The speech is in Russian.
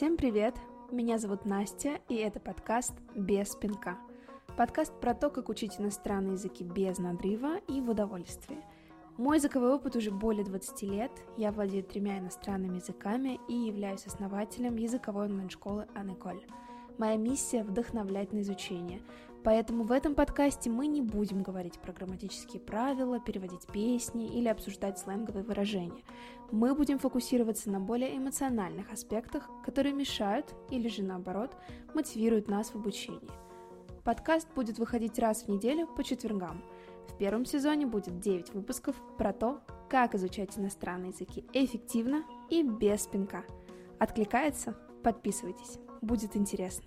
Всем привет! Меня зовут Настя, и это подкаст «Без пинка». Подкаст про то, как учить иностранные языки без надрыва и в удовольствии. Мой языковой опыт уже более 20 лет, я владею тремя иностранными языками и являюсь основателем языковой онлайн-школы Анеколь. Моя миссия – вдохновлять на изучение, Поэтому в этом подкасте мы не будем говорить про грамматические правила, переводить песни или обсуждать сленговые выражения. Мы будем фокусироваться на более эмоциональных аспектах, которые мешают или же наоборот мотивируют нас в обучении. Подкаст будет выходить раз в неделю по четвергам. В первом сезоне будет 9 выпусков про то, как изучать иностранные языки эффективно и без пинка. Откликается? Подписывайтесь, будет интересно.